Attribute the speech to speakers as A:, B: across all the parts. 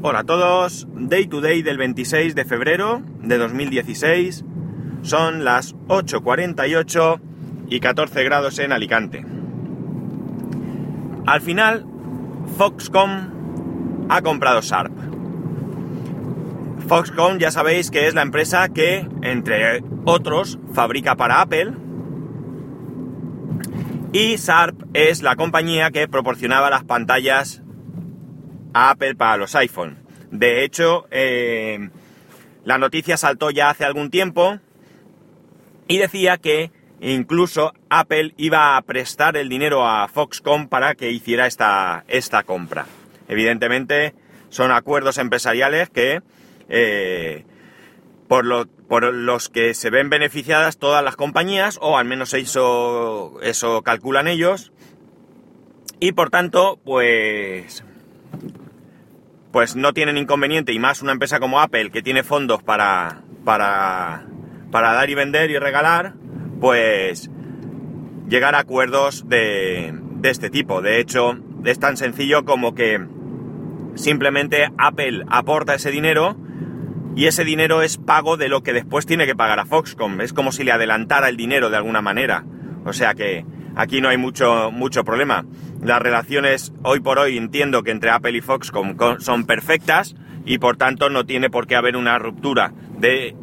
A: Hola a todos, Day to Day del 26 de febrero de 2016, son las 8.48 y 14 grados en Alicante. Al final, Foxconn ha comprado Sharp. Foxconn ya sabéis que es la empresa que, entre otros, fabrica para Apple. Y Sharp es la compañía que proporcionaba las pantallas Apple para los iPhone. De hecho, eh, la noticia saltó ya hace algún tiempo y decía que incluso Apple iba a prestar el dinero a Foxconn para que hiciera esta, esta compra. Evidentemente son acuerdos empresariales que eh, por, por, los que se ven beneficiadas todas las compañías, o al menos eso, eso calculan ellos, y por tanto, pues pues no tienen inconveniente, y más una empresa como Apple, que tiene fondos para, para, para dar y vender y regalar, pues llegar a acuerdos de, de este tipo. De hecho, es tan sencillo como que simplemente Apple aporta ese dinero y ese dinero es pago de lo que después tiene que pagar a Foxconn. Es como si le adelantara el dinero de alguna manera. O sea que aquí no hay mucho, mucho problema. Las relaciones hoy por hoy entiendo que entre Apple y Foxconn son perfectas y por tanto no tiene por qué haber una ruptura de,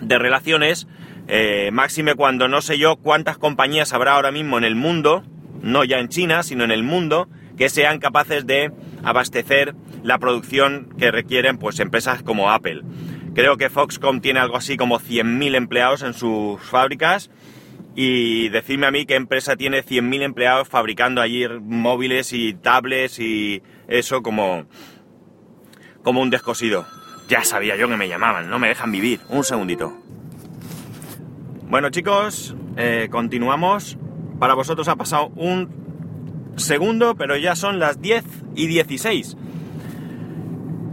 A: de relaciones. Eh, máxime cuando no sé yo cuántas compañías habrá ahora mismo en el mundo, no ya en China, sino en el mundo, que sean capaces de abastecer la producción que requieren pues empresas como Apple. Creo que Foxconn tiene algo así como 100.000 empleados en sus fábricas y decirme a mí qué empresa tiene 100.000 empleados fabricando allí móviles y tablets y eso como, como un descosido. Ya sabía yo que me llamaban, no me dejan vivir. Un segundito. Bueno chicos, eh, continuamos. Para vosotros ha pasado un segundo, pero ya son las 10 y 16.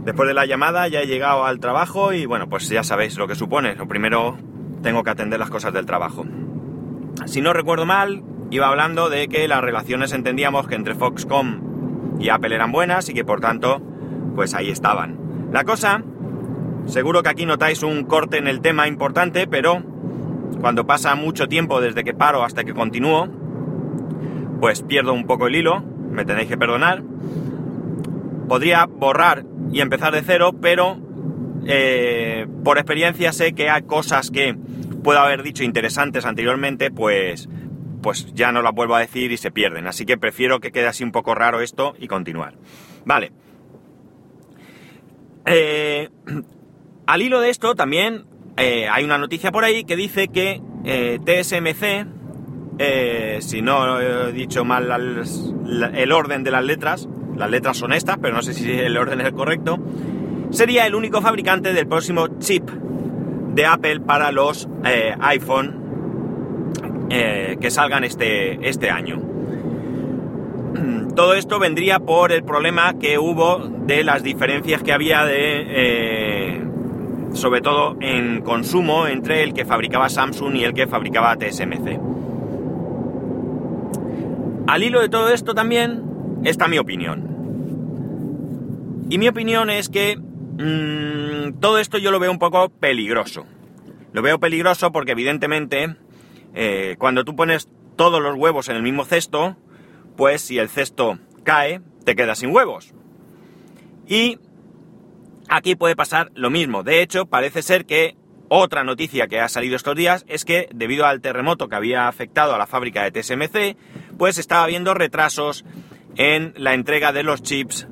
A: Después de la llamada ya he llegado al trabajo y bueno, pues ya sabéis lo que supone. Lo primero tengo que atender las cosas del trabajo. Si no recuerdo mal, iba hablando de que las relaciones entendíamos que entre Foxconn y Apple eran buenas y que por tanto, pues ahí estaban. La cosa, seguro que aquí notáis un corte en el tema importante, pero cuando pasa mucho tiempo desde que paro hasta que continúo, pues pierdo un poco el hilo, me tenéis que perdonar. Podría borrar y empezar de cero, pero eh, por experiencia sé que hay cosas que puedo haber dicho interesantes anteriormente, pues, pues ya no las vuelvo a decir y se pierden. Así que prefiero que quede así un poco raro esto y continuar. Vale. Eh, al hilo de esto también eh, hay una noticia por ahí que dice que eh, TSMC, si no he dicho mal el orden de las letras, las letras son estas, pero no sé si el orden es el correcto, sería el único fabricante del próximo chip de Apple para los eh, iPhone eh, que salgan este, este año. Todo esto vendría por el problema que hubo de las diferencias que había de, eh, sobre todo en consumo, entre el que fabricaba Samsung y el que fabricaba TSMC. Al hilo de todo esto también está mi opinión. Y mi opinión es que Mm, todo esto yo lo veo un poco peligroso. Lo veo peligroso porque evidentemente eh, cuando tú pones todos los huevos en el mismo cesto, pues si el cesto cae, te quedas sin huevos. Y aquí puede pasar lo mismo. De hecho, parece ser que otra noticia que ha salido estos días es que debido al terremoto que había afectado a la fábrica de TSMC, pues estaba habiendo retrasos en la entrega de los chips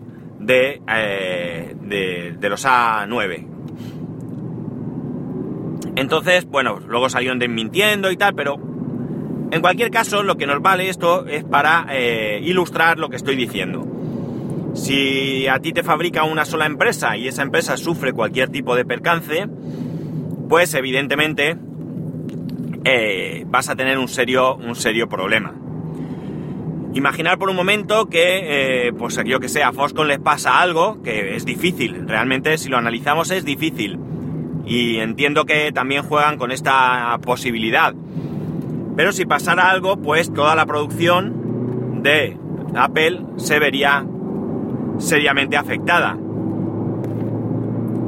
A: eh, de, de, los A9. Entonces, bueno, luego salieron desmintiendo y tal, pero en cualquier caso lo que nos vale esto es para eh, ilustrar lo que estoy diciendo. Si a ti te fabrica una sola empresa y esa empresa sufre cualquier tipo de percance, pues evidentemente eh, vas a tener un serio, un serio problema. Imaginar por un momento que, eh, pues yo que sé, a Foscon les pasa algo, que es difícil, realmente si lo analizamos es difícil. Y entiendo que también juegan con esta posibilidad. Pero si pasara algo, pues toda la producción de Apple se vería seriamente afectada.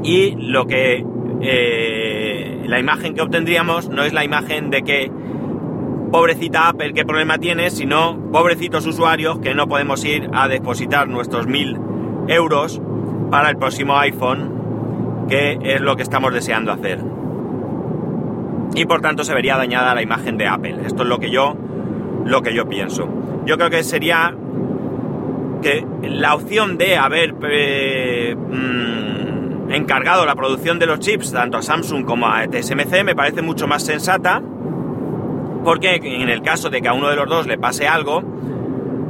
A: y lo que eh, la imagen que obtendríamos no es la imagen de que pobrecita Apple qué problema tiene, sino pobrecitos usuarios que no podemos ir a depositar nuestros mil euros para el próximo iPhone, que es lo que estamos deseando hacer. Y por tanto se vería dañada la imagen de Apple. Esto es lo que yo, lo que yo pienso. Yo creo que sería que la opción de haber eh, mm, encargado la producción de los chips tanto a Samsung como a TSMC me parece mucho más sensata porque en el caso de que a uno de los dos le pase algo,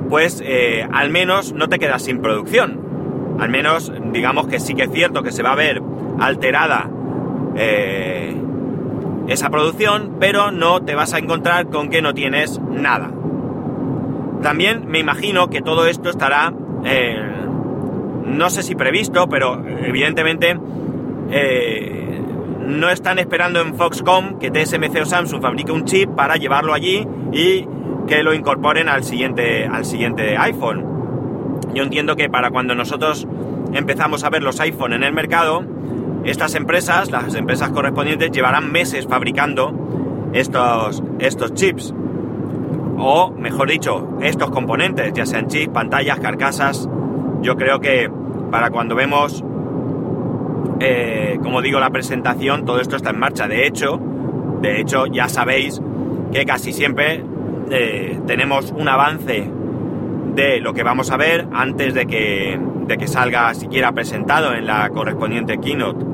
A: pues eh, al menos no te quedas sin producción. Al menos digamos que sí que es cierto que se va a ver alterada eh, esa producción, pero no te vas a encontrar con que no tienes nada. También me imagino que todo esto estará, eh, no sé si previsto, pero evidentemente no están esperando en Foxconn que TSMC o Samsung fabrique un chip para llevarlo allí y que lo incorporen al siguiente, al siguiente iPhone. Yo entiendo que para cuando nosotros empezamos a ver los iPhone en el mercado, estas empresas, las empresas correspondientes, llevarán meses fabricando estos, estos chips o mejor dicho, estos componentes, ya sean chips, pantallas, carcasas, yo creo que para cuando vemos, eh, como digo, la presentación, todo esto está en marcha. De hecho, de hecho, ya sabéis que casi siempre eh, tenemos un avance de lo que vamos a ver antes de que, de que salga siquiera presentado en la correspondiente keynote.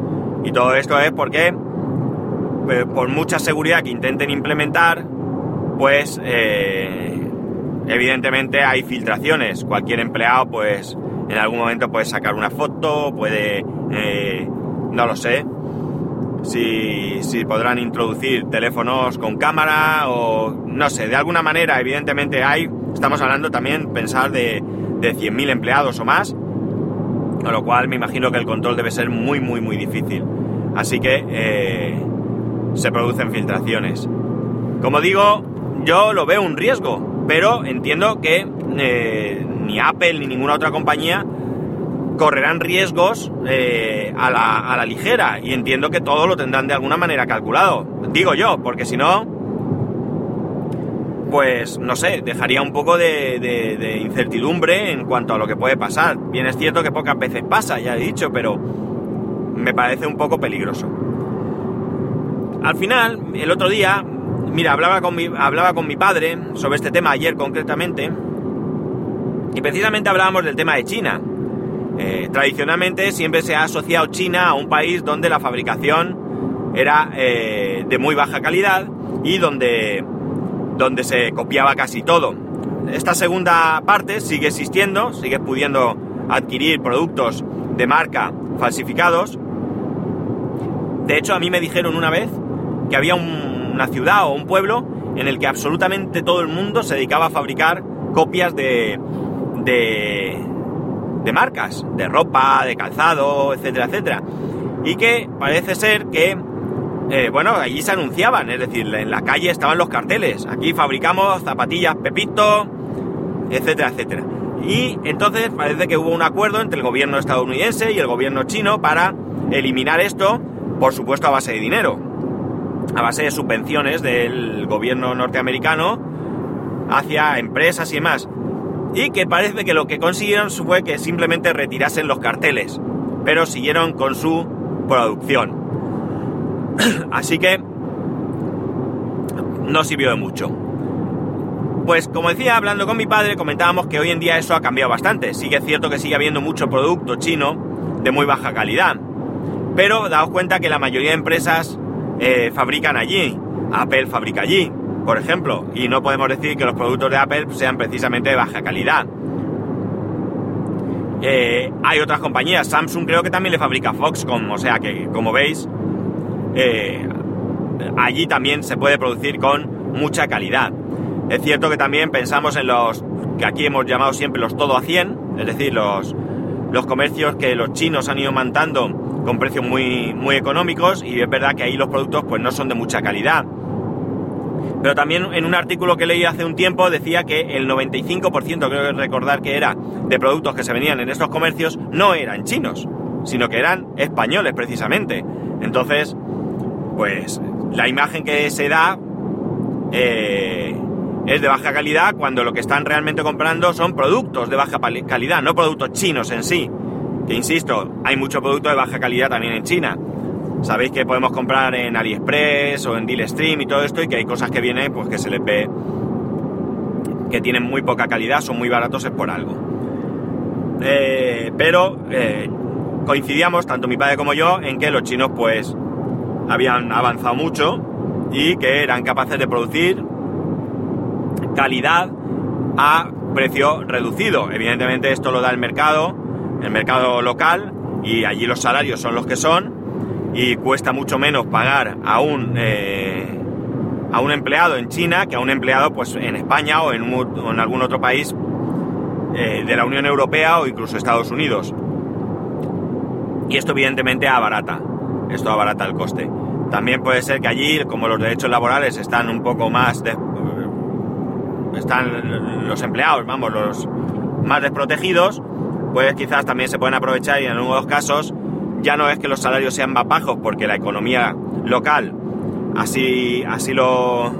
A: Y todo esto es porque, eh, por mucha seguridad que intenten implementar, pues evidentemente hay filtraciones. Cualquier empleado, pues en algún momento puede sacar una foto, puede, eh, no lo sé, si, si, podrán introducir teléfonos con cámara o no sé, de alguna manera, evidentemente hay, estamos hablando también, pensar de, de 100.000 empleados o más, con lo cual me imagino que el control debe ser muy, muy, muy difícil. Así que eh, se producen filtraciones. Como digo, yo lo veo un riesgo, pero entiendo que eh, ni Apple ni ninguna otra compañía correrán riesgos eh, a, la, ligera y entiendo que todo lo tendrán de alguna manera calculado. Digo yo, porque si no, pues no sé, dejaría un poco de, incertidumbre en cuanto a lo que puede pasar. Bien es cierto que pocas veces pasa, ya he dicho, pero me parece un poco peligroso. Al final, el otro día, Mira, hablaba con, hablaba con mi padre sobre este tema ayer concretamente, y precisamente hablábamos del tema de China. Eh, tradicionalmente siempre se ha asociado China a un país donde la fabricación era eh, de muy baja calidad y donde, donde se copiaba casi todo. Esta segunda parte sigue existiendo, sigue pudiendo adquirir productos de marca falsificados. De hecho, a mí me dijeron una vez que había un una ciudad o un pueblo en el que absolutamente todo el mundo se dedicaba a fabricar copias de, de, de marcas, de ropa, de calzado, etcétera, etcétera. Y que parece ser que, eh, bueno, allí se anunciaban, es decir, en la calle estaban los carteles, aquí fabricamos zapatillas Pepito, etcétera, etcétera. Y entonces parece que hubo un acuerdo entre el gobierno estadounidense y el gobierno chino para eliminar esto, por supuesto a base de dinero a base de subvenciones del gobierno norteamericano hacia empresas y demás. Y que parece que lo que consiguieron fue que simplemente retirasen los carteles, pero siguieron con su producción. Así que no sirvió de mucho. Pues como decía, hablando con mi padre, comentábamos que hoy en día eso ha cambiado bastante. Sí que es cierto que sigue habiendo mucho producto chino de muy baja calidad. Pero daos cuenta que la mayoría de empresas eh, fabrican allí. Apple fabrica allí, por ejemplo, y no podemos decir que los productos de Apple sean precisamente de baja calidad. Eh, hay otras compañías, Samsung creo que también le fabrica Foxconn, o sea que como veis, eh, allí también se puede producir con mucha calidad. Es cierto que también pensamos en los que aquí hemos llamado siempre los todo a 100, es decir, los, los comercios que los chinos han ido mantando con precios muy, muy económicos y es verdad que ahí los productos pues no son de mucha calidad. Pero también en un artículo que leí hace un tiempo decía que el 95%, creo recordar que era, de productos que se venían en estos comercios no eran chinos. sino que eran españoles precisamente. Entonces, pues la imagen que se da eh, es de baja calidad cuando lo que están realmente comprando son productos de baja calidad, no productos chinos en sí. Que insisto, hay mucho producto de baja calidad también en China. Sabéis que podemos comprar en AliExpress o en Dealstream y todo esto y que hay cosas que vienen pues que se les ve que tienen muy poca calidad, son muy baratos es por algo. Eh, pero eh, coincidíamos, tanto mi padre como yo, en que los chinos pues habían avanzado mucho y que eran capaces de producir calidad a precio reducido. Evidentemente esto lo da el mercado, el mercado local, y allí los salarios son los que son, y cuesta mucho menos pagar a un, eh, a un empleado en China que a un empleado pues, en España o en, algún otro país eh, de la Unión Europea o incluso Estados Unidos. Y esto evidentemente abarata, esto abarata el coste. También puede ser que allí, como los derechos laborales están un poco más están los empleados, vamos, los más desprotegidos, pues quizás también se pueden aprovechar y en algunos casos ya no es que los salarios sean más bajos porque la economía local así, así lo,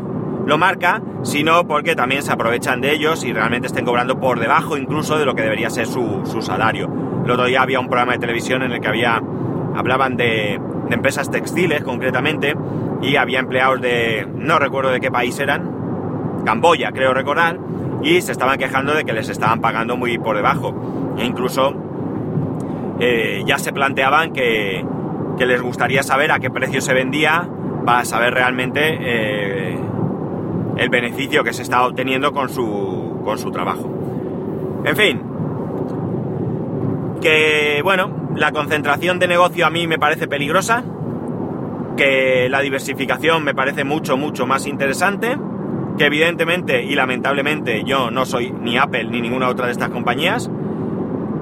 A: lo marca, sino porque también se aprovechan de ellos y realmente estén cobrando por debajo incluso de lo que debería ser su, su salario. El otro día había un programa de televisión en el que hablaban de, de empresas textiles concretamente y había empleados de, no recuerdo de qué país eran, Camboya, creo recordar, y se estaban quejando de que les estaban pagando muy por debajo. E incluso eh, ya se planteaban que, les gustaría saber a qué precio se vendía para saber realmente eh, el beneficio que se estaba obteniendo con su, con su trabajo. En fin, que bueno, la concentración de negocio a mí me parece peligrosa, que la diversificación me parece mucho, mucho más interesante que evidentemente y lamentablemente yo no soy ni Apple ni ninguna otra de estas compañías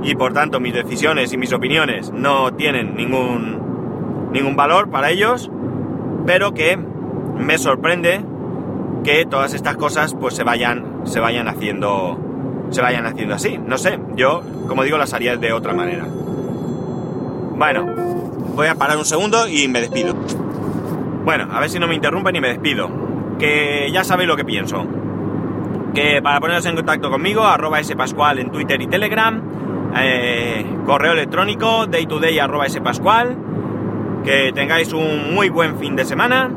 A: y por tanto mis decisiones y mis opiniones no tienen ningún, ningún valor para ellos, pero que me sorprende que todas estas cosas pues se vayan, se vayan haciendo se vayan haciendo así. No sé, yo como digo las haría de otra manera. Bueno, voy a parar un segundo y me despido. Bueno, a ver si no me interrumpen y me despido que ya sabéis lo que pienso. Que para poneros en contacto conmigo, arroba spascual en Twitter y Telegram, eh, correo electrónico daytoday arroba spascual, que tengáis un muy buen fin de semana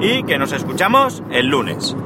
A: y que nos escuchamos el lunes.